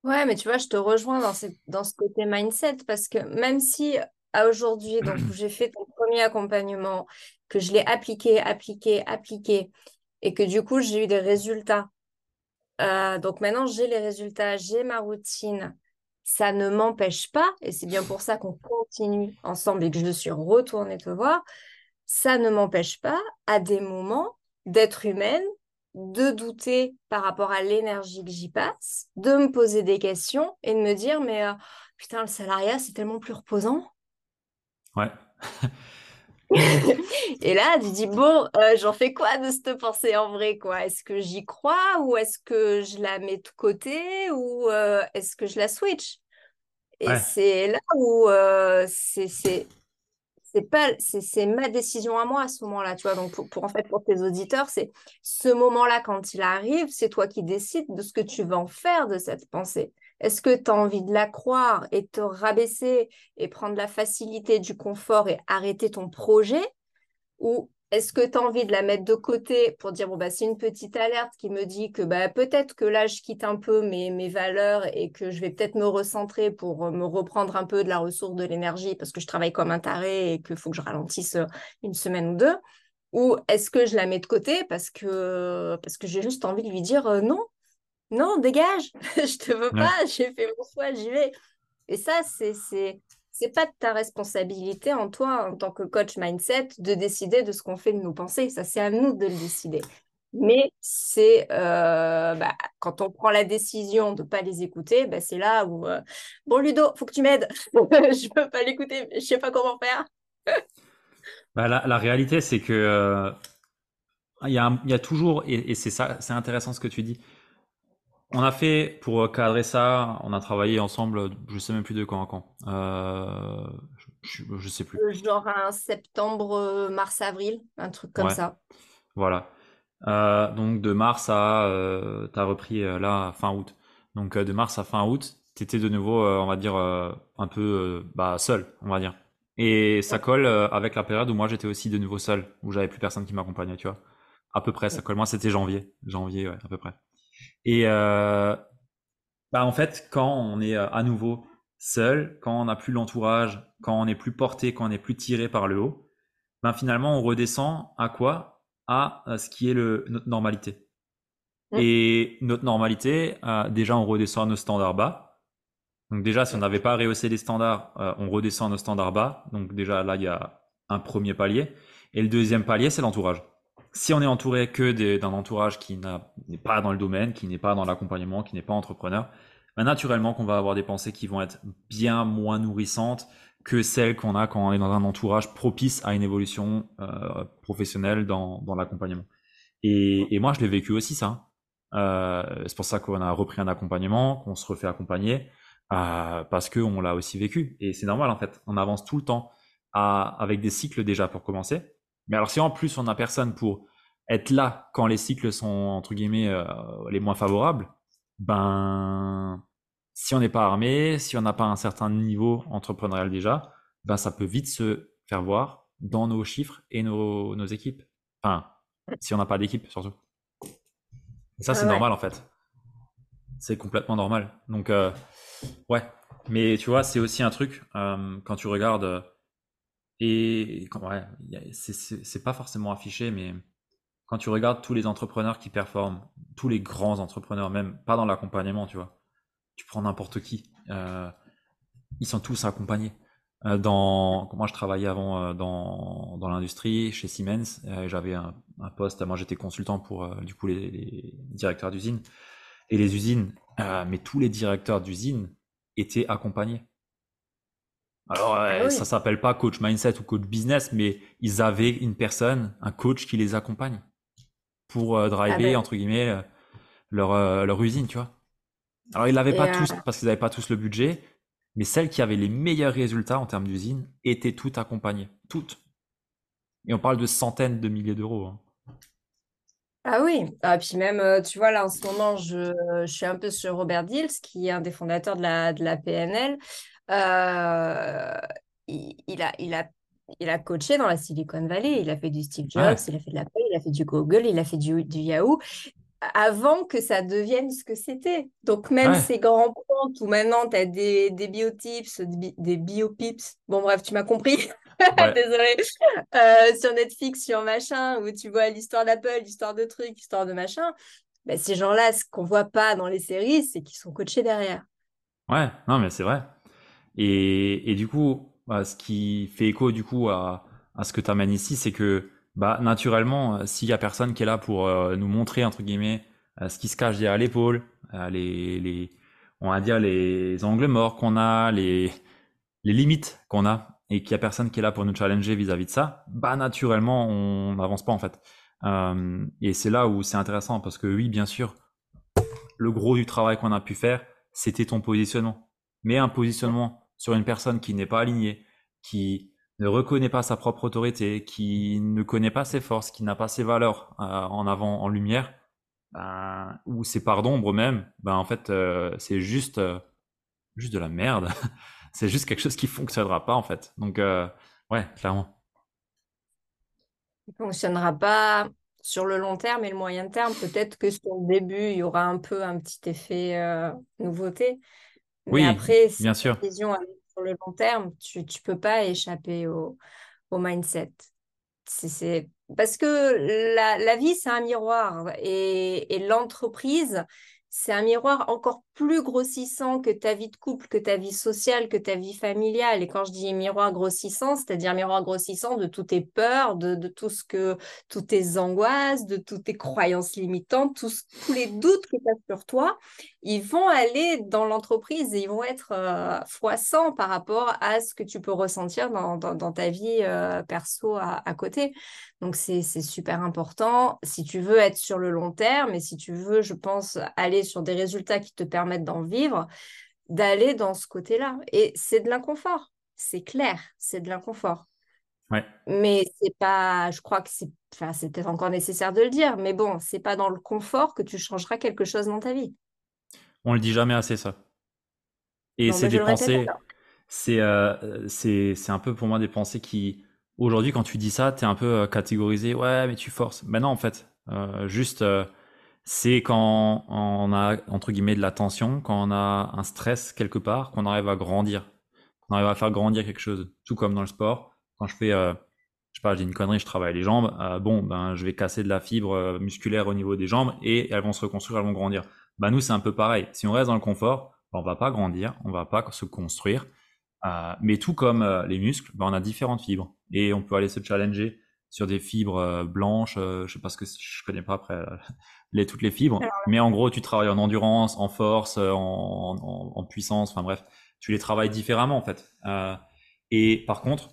Ouais, mais tu vois, je te rejoins dans, dans ce côté mindset parce que même si à aujourd'hui, donc j'ai fait ton premier accompagnement, que je l'ai appliqué, appliqué, appliqué, et que du coup j'ai eu des résultats. donc maintenant j'ai les résultats, j'ai ma routine, ça ne m'empêche pas, et c'est bien pour ça qu'on continue ensemble et que je suis retournée te voir, ça ne m'empêche pas à des moments d'être humaine, de douter par rapport à l'énergie que j'y passe, de me poser des questions et de me dire, mais euh, putain, le salariat, c'est tellement plus reposant. Ouais. et là, tu dis, bon, euh, j'en fais quoi de cette pensée en vrai quoi? Est-ce que j'y crois ou est-ce que je la mets de côté ou euh, est-ce que je la switch? Et c'est là où euh, c'est c'est pas c'est ma décision à moi à ce moment-là, tu vois? Donc pour, pour, en fait pour tes auditeurs, c'est ce moment-là quand il arrive, c'est toi qui décides de ce que tu vas en faire de cette pensée. Est-ce que tu as envie de la croire et te rabaisser et prendre la facilité du confort et arrêter ton projet? Ou est-ce que tu as envie de la mettre de côté pour dire, bon, bah, c'est une petite alerte qui me dit que bah, peut-être que là, je quitte un peu mes, valeurs et que je vais peut-être me recentrer pour euh, me reprendre un peu de la ressource, de l'énergie parce que je travaille comme un taré et qu'il faut que je ralentisse euh, une semaine ou deux? Ou est-ce que je la mets de côté parce que, parce que j'ai juste envie de lui dire, euh, non, non, dégage, je te veux pas, j'ai fait mon choix, j'y vais. Et ça, c'est c'est pas de ta responsabilité en toi, en tant que coach mindset, de décider de ce qu'on fait de nos pensées. Ça, c'est à nous de le décider. Mais c'est euh, bah, quand on prend la décision de ne pas les écouter, bah, c'est là où euh, bon Ludo, faut que tu m'aides. je peux pas l'écouter, je sais pas comment faire. bah, la, réalité, c'est que euh, il y, a, y, a toujours, et, et c'est ça, c'est intéressant ce que tu dis. On a fait, pour cadrer ça, on a travaillé ensemble, je sais même plus de quand à quand. Euh, je, je, sais plus. Euh, genre un septembre, euh, mars, avril, un truc comme ça. Voilà. donc de mars à, tu as repris là fin août. Donc de mars à fin août, tu étais de nouveau, on va dire, un peu bah, seul, on va dire. Et ça colle avec la période où moi j'étais aussi de nouveau seul, où j'avais plus personne qui m'accompagnait, tu vois. À peu près, ça colle. Moi c'était janvier. Janvier, ouais, à peu près. Et euh, bah en fait, quand on est euh, à nouveau seul, quand on n'a plus l'entourage, quand on n'est plus porté, quand on n'est plus tiré par le haut, ben finalement on redescend à quoi? À ce qui est le, notre normalité. Mmh. Et notre normalité, euh, déjà on redescend à nos standards bas. Donc déjà, si on n'avait pas rehaussé les standards, on redescend à nos standards bas. Donc déjà là, il y a un premier palier. Et le deuxième palier, c'est l'entourage si on est entouré que d'un entourage qui n'est pas dans le domaine, qui n'est pas dans l'accompagnement, qui n'est pas entrepreneur, ben naturellement qu'on va avoir des pensées qui vont être bien moins nourrissantes que celles qu'on a quand on est dans un entourage propice à une évolution euh, professionnelle dans, l'accompagnement. Et, moi, je l'ai vécu aussi ça. Euh, c'est pour ça qu'on a repris un accompagnement, qu'on se refait accompagner, euh, parce qu'on l'a aussi vécu. Et c'est normal en fait. On avance tout le temps avec des cycles déjà pour commencer mais alors si en plus on a personne pour être là quand les cycles sont entre guillemets euh, les moins favorables, ben si on n'est pas armé, si on n'a pas un certain niveau entrepreneurial déjà, ben ça peut vite se faire voir dans nos chiffres et nos, nos équipes. Enfin, si on n'a pas d'équipe surtout. ça c'est normal en fait. C'est complètement normal. Donc euh, ouais, mais tu vois, c'est aussi un truc euh, quand tu regardes et ouais, c'est pas forcément affiché, mais quand tu regardes tous les entrepreneurs qui performent, tous les grands entrepreneurs, même pas dans l'accompagnement, tu vois, tu prends n'importe qui, euh, ils sont tous accompagnés. Euh, dans, moi, je travaillais avant euh, dans, dans l'industrie chez Siemens. J'avais un, poste. Moi, j'étais consultant pour du coup les, les directeurs d'usine et les usines. mais tous les directeurs d'usine étaient accompagnés. Alors, ah euh, ça s'appelle pas coach mindset ou coach business, mais ils avaient une personne, un coach qui les accompagne pour euh, driver, ah ben. entre guillemets, euh, leur, leur usine, tu vois. Alors, ils l'avaient pas tous parce qu'ils n'avaient pas tous le budget, mais celles qui avaient les meilleurs résultats en termes d'usine étaient toutes accompagnées. Toutes. Et on parle de centaines de milliers d'euros. Hein. Ah oui, ah, puis même, tu vois, là en ce moment, je, je, suis un peu sur Robert Dills, qui est un des fondateurs de la, de la PNL. Euh, il, a, il, a, il a coaché dans la Silicon Valley, il a fait du Steve Jobs, il a fait de l'Apple, il a fait du Google, il a fait du, du Yahoo avant que ça devienne ce que c'était. Donc, même ces grands comptes où maintenant tu as des, des biotips, des biopips, bon, bref, tu m'as compris. Désolée. Euh, sur Netflix, sur machin, où tu vois l'histoire d'Apple, l'histoire de trucs, l'histoire de machin. Ben, ces gens-là, ce qu'on voit pas dans les séries, c'est qu'ils sont coachés derrière. Ouais, non, mais c'est vrai. Et, du coup, bah, ce qui fait écho du coup à, ce que tu amènes ici, c'est que bah, naturellement, euh, s'il y a personne qui est là pour euh, nous montrer entre guillemets euh, ce qui se cache derrière l'épaule, les, on va dire les angles morts qu'on a, les, limites qu'on a, et qu'il y a personne qui est là pour nous challenger vis-à-vis de ça, bah naturellement on n'avance pas en fait. Et c'est là où c'est intéressant parce que oui, bien sûr, le gros du travail qu'on a pu faire, c'était ton positionnement. Mais un positionnement sur une personne qui n'est pas alignée, qui ne reconnaît pas sa propre autorité, qui ne connaît pas ses forces, qui n'a pas ses valeurs euh, en avant, en lumière, ben, ou ses parts d'ombre même, ben en fait euh, c'est juste euh, juste de la merde. c'est juste quelque chose qui fonctionnera pas en fait. Donc ouais, clairement. ne fonctionnera pas sur le long terme et le moyen terme. Peut-être que sur le début, il y aura un peu un petit effet euh, Mais Oui, après, bien sûr. vision est sur le long terme, tu ne peux pas échapper au, au mindset. C'est- Parce que la, la vie, c'est un miroir et, et l'entreprise, c'est un miroir encore plus grossissant que ta vie de couple, que ta vie sociale, que ta vie familiale. Et quand je dis miroir grossissant, c'est-à-dire miroir grossissant de toutes tes peurs, de, de tout ce que, toutes tes angoisses, de toutes tes croyances limitantes, tous, tous les doutes que tu as sur toi, ils vont aller dans l'entreprise et ils vont être euh, 100 par rapport à ce que tu peux ressentir dans, dans, ta vie euh, perso à, à côté. Donc, c'est super important si tu veux être sur le long terme et si tu veux, je pense, aller sur des résultats qui te permettent d'en vivre, d'aller dans ce côté-là. Et c'est de l'inconfort, c'est clair, c'est de l'inconfort. Ouais. Mais c'est pas, je crois que c'est, enfin, c'est peut-être encore nécessaire de le dire, mais bon, c'est pas dans le confort que tu changeras quelque chose dans ta vie. On le dit jamais assez ça. Et c'est des pensées, c'est euh, c'est c'est un peu pour moi des pensées qui aujourd'hui quand tu dis ça, t'es un peu euh, catégorisé. Ouais, mais tu forces. Ben non en fait, Euh, juste euh, c'est quand on a entre guillemets de la tension, quand on a un stress quelque part, qu'on arrive à grandir, qu'on arrive à faire grandir quelque chose. Tout comme dans le sport, quand je fais euh, je sais pas, j'ai une connerie, je travaille les jambes. euh, bon, ben, je vais casser de la fibre euh, musculaire au niveau des jambes et elles vont se reconstruire, elles vont grandir. Ben, nous, c'est un peu pareil. Si on reste dans le confort, ben, on va pas grandir, on va pas se construire. Euh, mais tout comme les muscles, ben, on a différentes fibres et on peut aller se challenger sur des fibres blanches. je sais pas ce que je connais pas après les, toutes les fibres, mais en gros, tu travailles en endurance, en force, euh, en, en, en puissance. Enfin bref, tu les travailles différemment en fait. Euh, et par contre,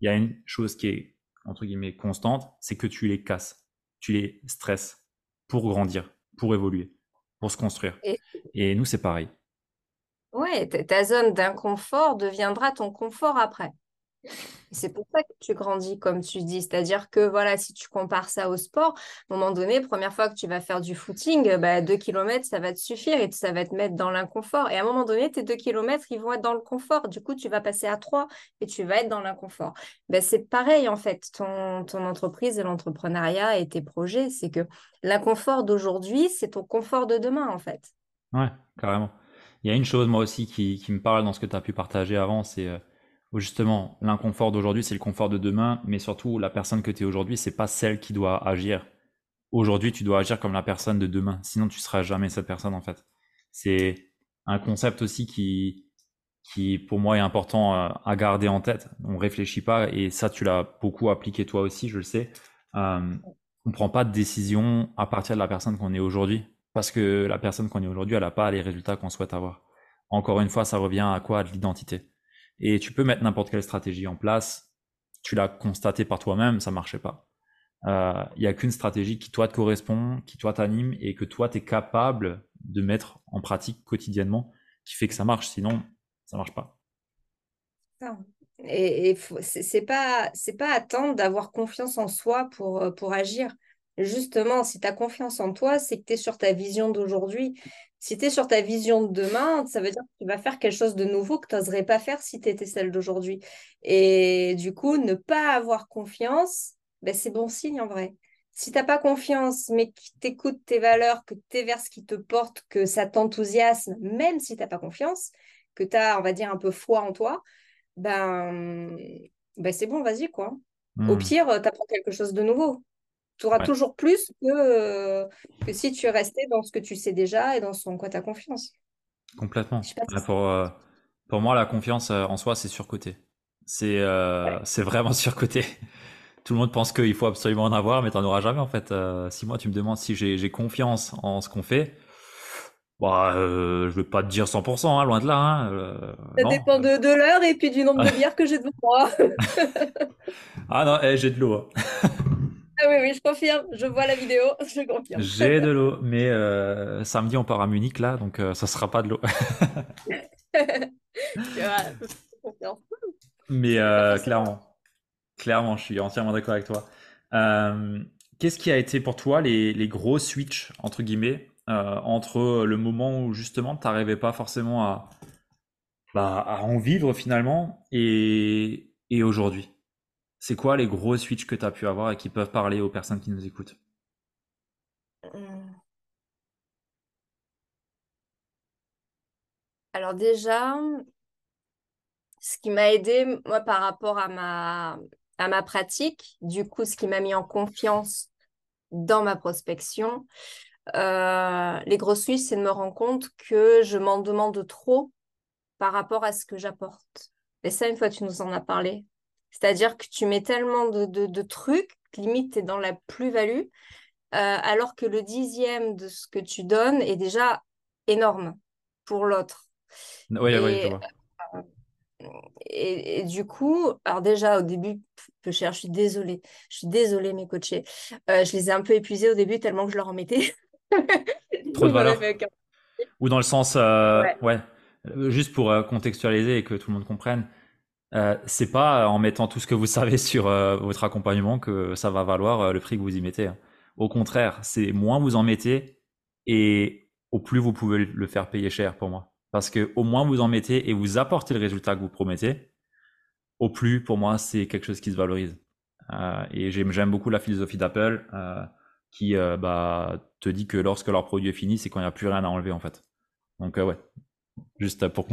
il y a une chose qui est entre guillemets constante, c'est que tu les casses, tu les stresses pour grandir, pour évoluer, pour se construire. Et Et nous, c'est pareil. ouais, ta zone d'inconfort deviendra ton confort après. C'est pour ça que tu grandis, comme tu dis. C'est-à-dire que voilà, si tu compares ça au sport, à un moment donné, première fois que tu vas faire du footing, euh, bah, deux kilomètres, ça va te suffire et ça va te mettre dans l'inconfort. Et à un moment donné, tes deux kilomètres, ils vont être dans le confort. Du coup, tu vas passer à trois et tu vas être dans l'inconfort. Ben, c'est pareil, en fait, ton, ton entreprise et l'entrepreneuriat et tes projets. C'est que l'inconfort d'aujourd'hui, c'est ton confort de demain, en fait. Ouais, carrément. Il y a une chose, moi aussi, qui, qui me parle dans ce que tu as pu partager avant, c'est euh, justement l'inconfort d'aujourd'hui, c'est le confort de demain, mais surtout la personne que tu es aujourd'hui, c'est pas celle qui doit agir. Aujourd'hui, tu dois agir comme la personne de demain, sinon tu seras jamais cette personne en fait. C'est un concept aussi qui, qui pour moi est important euh, à garder en tête. On réfléchit pas, et ça tu l'as beaucoup appliqué toi aussi, je le sais. Euh, on prend pas de décision à partir de la personne qu'on est aujourd'hui, parce que la personne qu'on est aujourd'hui, elle n'a pas les résultats qu'on souhaite avoir. Encore une fois, ça revient à quoi? À de l'identité. Et tu peux mettre n'importe quelle stratégie en place. Tu l'as constaté par toi-même, ça marchait pas. Euh, Il y a qu'une stratégie qui toi te correspond, qui toi t'anime et que toi tu es capable de mettre en pratique quotidiennement, qui fait que ça marche. Sinon, ça marche pas. Et, et c'est pas, c'est pas attendre d'avoir confiance en soi pour, euh, pour agir. Justement, si tu as confiance en toi, c'est que tu es sur ta vision d'aujourd'hui. Si tu es sur ta vision de demain, ça veut dire que tu vas faire quelque chose de nouveau que tu n'oserais pas faire si tu étais celle d'aujourd'hui. Et du coup, ne pas avoir confiance, ben, c'est bon signe en vrai. Si tu n'as pas confiance, mais que tu écoutes tes valeurs, que tu es vers ce qui te porte, que ça t'enthousiasme, même si tu n'as pas confiance, que tu as, on va dire, un peu foi en toi, ben, ben c'est bon, vas-y, quoi. Au Hmm. pire, tu apprends quelque chose de nouveau. Tu auras Ouais, toujours plus que, euh, que si tu restais dans ce que tu sais déjà et dans ce en quoi tu as confiance. Complètement. si pour, euh, pour moi, la confiance euh, en soi, c'est surcoté. C'est euh, ouais. vraiment surcoté. Tout le monde pense qu'il faut absolument en avoir, mais t'en auras jamais en fait. Euh, si moi tu me demandes si j'ai j'ai confiance en ce qu'on fait, bah, euh, je vais pas te dire 100%, hein, loin de là. Hein, euh, Ça non. dépend de, de l'heure et puis du nombre de bières que j'ai devant moi. Ah non, eh, j'ai de l'eau. hein. Oui, oui, je confirme. Je vois la vidéo, je confirme. J'ai de l'eau, mais euh, samedi on part à Munich là, donc euh, ça sera pas de l'eau. Mais euh, clairement, clairement, je suis entièrement d'accord avec toi. Qu'est-ce qui a été pour toi les, les gros switches, entre guillemets, entre le moment où justement tu n'arrivais pas forcément à, bah, à en vivre finalement et, et aujourd'hui? C'est quoi les gros switches que tu as pu avoir et qui peuvent parler aux personnes qui nous écoutent? Alors déjà, ce qui m'a aidé, moi, par rapport à ma, à ma pratique, du coup, ce qui m'a mis en confiance dans ma prospection, euh, les gros switches, c'est de me rendre compte que je m'en demande trop par rapport à ce que j'apporte. Et ça, une fois, tu nous en as parlé. C'est-à-dire que tu mets tellement de, de, trucs, limite, tu es dans la plus-value, euh, alors que le dixième de ce que tu donnes est déjà énorme pour l'autre. Oui, oui, je vois. Et, du coup, alors déjà au début, peu cher, je suis désolée. Je suis désolée, mes coachés. Euh, je les ai un peu épuisés au début tellement que je leur en mettais. Trop de valeur. Ou dans le sens, euh, ouais. Euh, juste pour contextualiser et que tout le monde comprenne, c'est pas en mettant tout ce que vous savez sur votre accompagnement que ça va valoir le prix que vous y mettez. Hein. Au contraire, c'est moins vous en mettez et au plus vous pouvez le faire payer cher pour moi. Parce que au moins vous en mettez et vous apportez le résultat que vous promettez, au plus, pour moi, c'est quelque chose qui se valorise. Euh, et j'aime beaucoup la philosophie d'Apple euh, qui euh, bah, te dit que lorsque leur produit est fini, c'est quand il n'y a plus rien à enlever en fait. Donc ouais, juste pour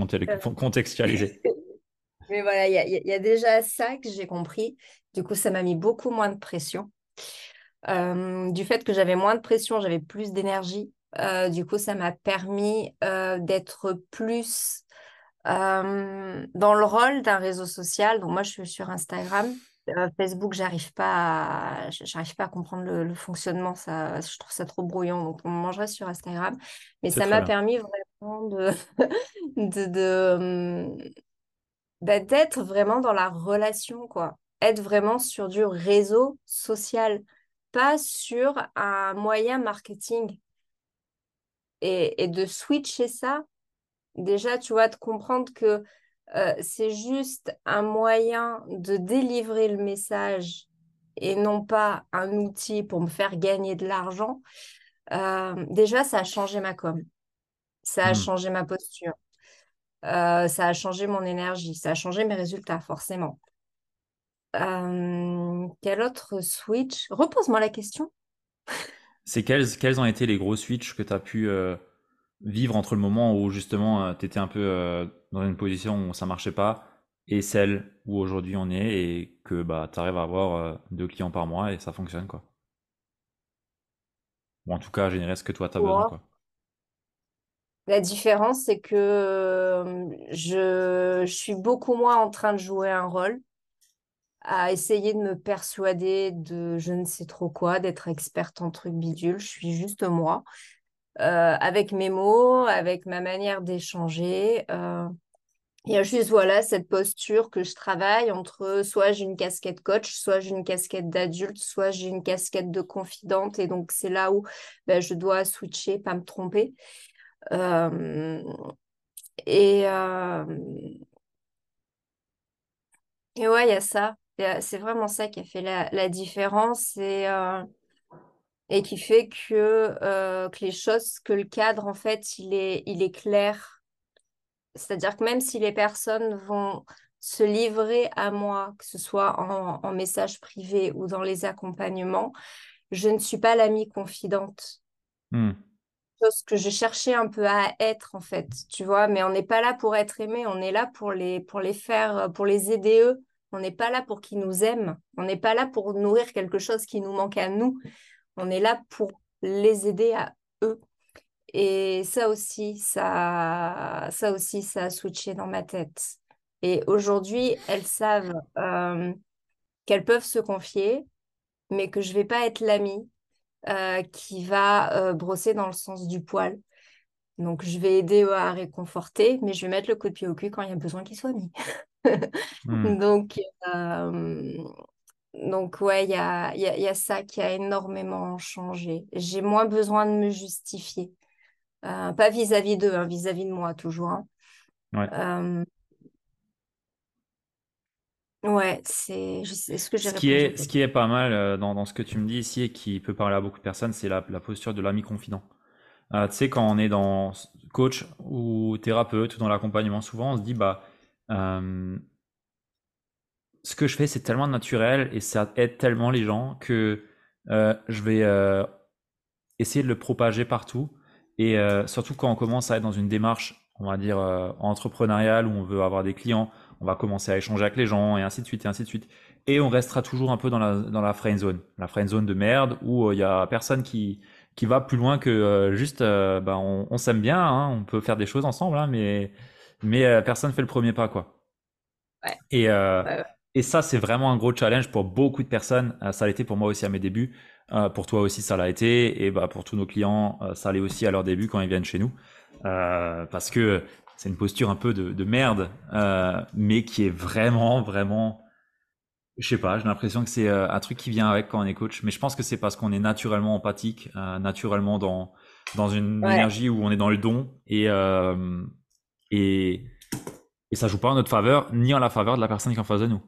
contextualiser. Mais voilà, il y, a déjà ça que j'ai compris. Du coup, ça m'a mis beaucoup moins de pression. du fait que j'avais moins de pression, j'avais plus d'énergie. Euh, du coup, ça m'a permis euh, d'être plus euh, dans le rôle d'un réseau social. Donc moi, je suis sur Instagram. Facebook, j'arrive pas, à, j'arrive pas à comprendre le, fonctionnement. Ça, je trouve ça trop brouillon. Donc on mangerait sur Instagram. Mais ça m'a permis vraiment de, de, bah, d'être vraiment dans la relation, quoi. Être vraiment sur du réseau social, pas sur un moyen marketing et, de switcher ça, déjà, tu vois, de comprendre que euh, c'est juste un moyen de délivrer le message et non pas un outil pour me faire gagner de l'argent, euh, déjà, ça a changé ma com. Ça a hmm. changé ma posture. Euh, ça a changé mon énergie. Ça a changé mes résultats, forcément. quel autre switch? Repose-moi la question. C'est quels, quels ont été les gros switches que tu as pu euh, vivre entre le moment où justement euh, tu étais un peu euh, dans une position où ça marchait pas et celle où aujourd'hui on est et que bah, tu arrives à avoir deux clients par mois et ça fonctionne quoi. Ou en tout cas générer ce que toi tu as besoin quoi. La différence, c'est que je, je suis beaucoup moins en train de jouer un rôle à essayer de me persuader de je ne sais trop quoi, d'être experte en trucs bidules. Je suis juste moi, euh, avec mes mots, avec ma manière d'échanger. Euh, il y a juste voilà cette posture que je travaille entre soit j'ai une casquette coach, soit j'ai une casquette d'adulte, soit j'ai une casquette de confidente. Et donc c'est là où ben, je dois switcher, pas me tromper. Euh, et, et ouais, il y a ça. C'est vraiment ça qui a fait la, différence et, euh, et qui fait que, euh, que les choses, que le cadre, en fait, il est, il est clair. C'est-à-dire que même si les personnes vont se livrer à moi, que ce soit en, message privé ou dans les accompagnements, je ne suis pas l'amie confidente. Hmm. Chose que je cherchais un peu à être, en fait, tu vois, mais on n'est pas là pour être aimé, on est là pour les, pour les faire, pour les aider eux on n'est pas là pour qu'ils nous aiment. On n'est pas là pour nourrir quelque chose qui nous manque à nous. On est là pour les aider à eux. Et ça aussi, ça, ça aussi, ça a switché dans ma tête. Et aujourd'hui, elles savent euh, qu'elles peuvent se confier, mais que je vais pas être l'amie euh, qui va euh, brosser dans le sens du poil. Donc, je vais aider à réconforter, mais je vais mettre le coup de pied au cul quand il y a besoin qu'il soit mis. Hmm. Donc, euh, donc ouais, il y a, y, a, y a, ça qui a énormément changé. J'ai moins besoin de me justifier. Euh, pas vis-à-vis d'eux, hein, vis-à-vis de moi toujours. Hein. Ouais. Euh, ouais, c'est ce que j'ai ce qui est Ce qui est pas mal dans, dans, ce que tu me dis ici et qui peut parler à beaucoup de personnes, c'est la, la, posture de l'ami confident. tu sais, quand on est dans coach ou thérapeute ou dans l'accompagnement, souvent on se dit, bah, ce que je fais, c'est tellement naturel et ça aide tellement les gens que je vais essayer de le propager partout. Et surtout quand on commence à être dans une démarche, on va dire, entrepreneuriale, où on veut avoir des clients, on va commencer à échanger avec les gens, et ainsi de suite, et ainsi de suite. Et on restera toujours un peu dans la, dans la friend zone. La friend zone de merde, où il y a personne qui, qui va plus loin que juste, bah, on, s'aime bien, hein, on peut faire des choses ensemble, hein, mais, mais personne fait le premier pas, quoi. Et, et ça, c'est vraiment un gros challenge pour beaucoup de personnes. ça l'a été pour moi aussi à mes débuts. pour toi aussi, ça l'a été. Et bah, pour tous nos clients, ça l'est aussi à leur début quand ils viennent chez nous. parce que c'est une posture un peu de, de merde, mais qui est vraiment, vraiment je sais pas, j'ai l'impression que c'est un truc qui vient avec quand on est coach, mais je pense que c'est parce qu'on est naturellement empathique, naturellement dans dans une énergie où on est dans le don et et et ça joue pas en notre faveur ni en la faveur de la personne qui est en face de nous.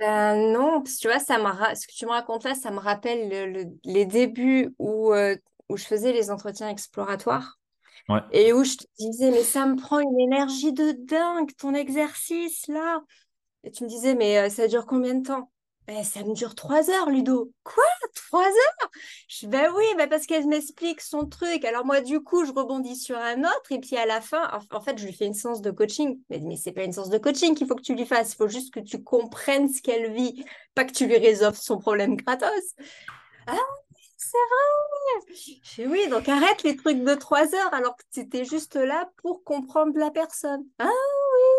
Ben non, parce que tu vois, ça me ce que tu me racontes là, ça me rappelle les débuts où, euh, où je faisais les entretiens exploratoires. Et où je te disais, mais ça me prend une énergie de dingue, ton exercice là. Et tu me disais, mais euh, ça dure combien de temps? Ben, ça me dure trois heures, Ludo. Quoi? Trois heures? Je ben oui, ben parce qu'elle m'explique son truc. Alors moi, du coup, je rebondis sur un autre. Et puis à la fin, en, fait, je lui fais une séance de coaching. Mais, mais c'est pas une séance de coaching qu'il faut que tu lui fasses. Il faut juste que tu comprennes ce qu'elle vit. Pas que tu lui résolves son problème gratos. Ah, c'est vrai. Je dis, oui, donc arrête les trucs de trois heures alors que tu étais juste là pour comprendre la personne. Ah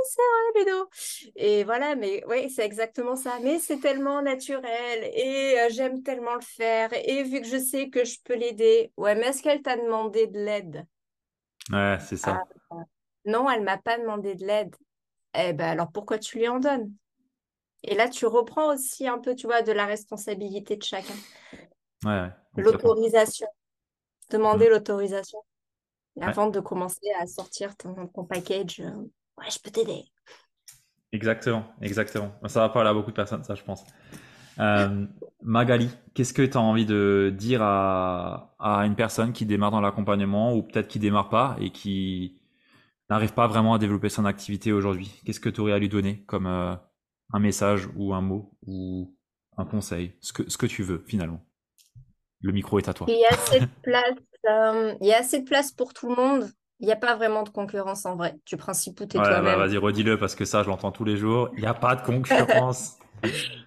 c'est vrai, Ludo. Et voilà, mais oui, c'est exactement ça. Mais c'est tellement naturel et euh, j'aime tellement le faire. Et vu que je sais que je peux l'aider, ouais, mais est-ce qu'elle t'a demandé de l'aide? Ouais, c'est ça. Ah, non, elle m'a pas demandé de l'aide. Eh ben alors pourquoi tu lui en donnes? Et là, tu reprends aussi un peu, tu vois, de la responsabilité de chacun. Ouais. L'autorisation. Demander mmh. l'autorisation. Avant de commencer à sortir ton, ton package. Euh, ouais, je peux t'aider. Exactement, exactement. Ça va parler à beaucoup de personnes, ça, je pense. Euh, Magali, qu'est-ce que tu as envie de dire à, à, une personne qui démarre dans l'accompagnement ou peut-être qui démarre pas et qui n'arrive pas vraiment à développer son activité aujourd'hui? Qu'est-ce que tu aurais à lui donner comme euh, un message ou un mot ou un conseil? Ce que, ce que tu veux finalement. Le micro est à toi. Il y a assez de place, euh, il y a assez de place pour tout le monde. Il n'y a pas vraiment de concurrence en vrai. Tu principes t'es toi-même. Bah, vas-y, redis-le parce que ça, je l'entends tous les jours. Il n'y a pas de concurrence.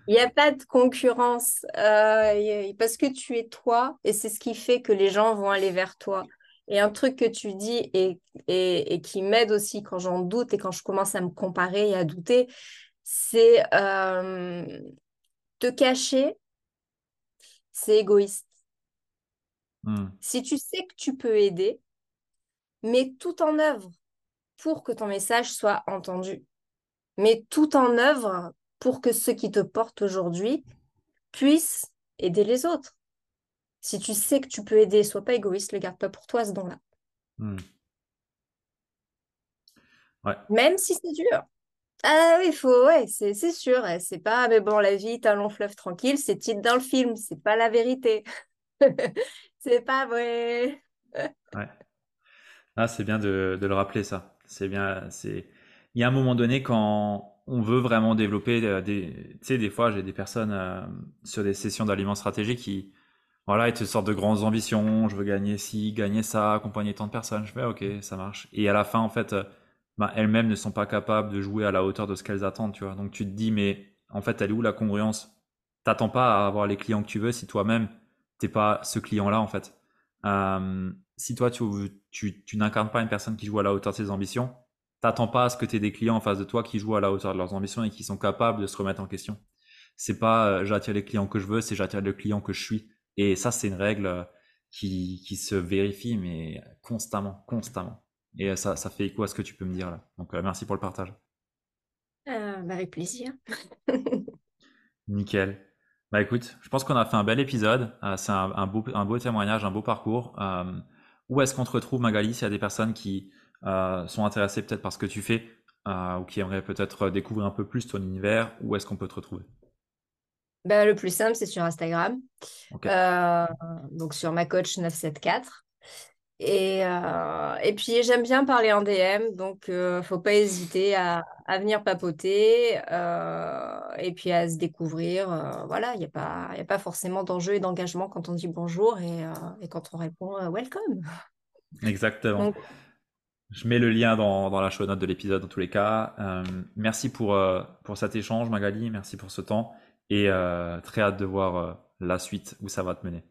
Il n'y a pas de concurrence euh, parce que tu es toi et c'est ce qui fait que les gens vont aller vers toi. Et un truc que tu dis et, et, qui m'aide aussi quand j'en doute et quand je commence à me comparer et à douter, c'est euh, te cacher, c'est égoïste. Hmm. Si tu sais que tu peux aider, mets tout en œuvre pour que ton message soit entendu. Mets tout en œuvre pour que ceux qui te portent aujourd'hui puissent aider les autres. Si tu sais que tu peux aider, sois pas égoïste, le garde pas pour toi ce don-là. Hmm. Même si c'est dur. Ah oui, faut, ouais, c'est, sûr. C'est pas, mais bon, la vie est un long fleuve tranquille, c'est titre dans le film, c'est pas la vérité. c'est pas vrai. ouais. Ah, c'est bien de, le rappeler ça. C'est bien. C'est. Il y a un moment donné quand on veut vraiment développer euh, des. Tu sais, des fois, j'ai des personnes euh, sur des sessions d'aliments stratégiques qui, voilà, ils te sortent de grandes ambitions. Je veux gagner ci, gagner ça, accompagner tant de personnes. Je fais, ok, ça marche. Et à la fin, en fait, euh, bah, elles-mêmes ne sont pas capables de jouer à la hauteur de ce qu'elles attendent, tu vois. Donc tu te dis, mais en fait, elle est où la congruence? T'attends pas à avoir les clients que tu veux si toi-même t'es pas ce client-là, en fait si toi, tu, tu, tu n'incarnes pas une personne qui joue à la hauteur de ses ambitions, t'attends pas à ce que tu aies des clients en face de toi qui jouent à la hauteur de leurs ambitions et qui sont capables de se remettre en question. C'est pas euh, j'attire les clients que je veux, c'est j'attire le client que je suis. Et ça, c'est une règle euh, qui, qui se vérifie, mais constamment, constamment. Et euh, ça, ça fait écho à ce que tu peux me dire là. Donc, merci pour le partage. Bah, avec plaisir. Nickel. Bah écoute, je pense qu'on a fait un bel épisode. c'est un, beau, un beau témoignage, un beau parcours. Où est-ce qu'on te retrouve, Magali, s'il y a des personnes qui euh, sont intéressées peut-être par ce que tu fais euh, ou qui aimeraient peut-être découvrir un peu plus ton univers, où est-ce qu'on peut te retrouver? Ben, Le plus simple, c'est sur Instagram. Euh, donc sur ma coach 974. Et, euh, et puis j'aime bien parler en DM, donc euh, faut pas hésiter à, à venir papoter euh, et puis à se découvrir. euh, voilà, il n'y a pas, y a pas forcément d'enjeu et d'engagement quand on dit bonjour et, et quand on répond welcome. Exactement. Donc, Je mets le lien dans, dans la show note de l'épisode dans tous les cas. Merci pour, pour cet échange, Magali. Merci pour ce temps. Et très hâte de voir la suite où ça va te mener.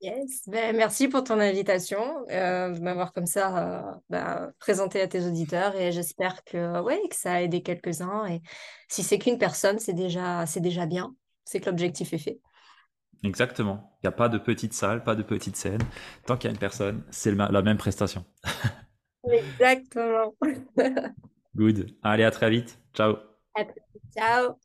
Yes. Ben, merci pour ton invitation, euh, de m'avoir comme ça euh, ben, présenté à tes auditeurs et j'espère que, ouais, que ça a aidé quelques-uns. Et si c'est qu'une personne, c'est déjà, c'est déjà bien. C'est que l'objectif est fait. Exactement. Il n'y a pas de petite salle, pas de petite scène. Tant qu'il y a une personne, c'est la même prestation. Exactement. Good. Allez, à très vite. Ciao. À très vite. Ciao.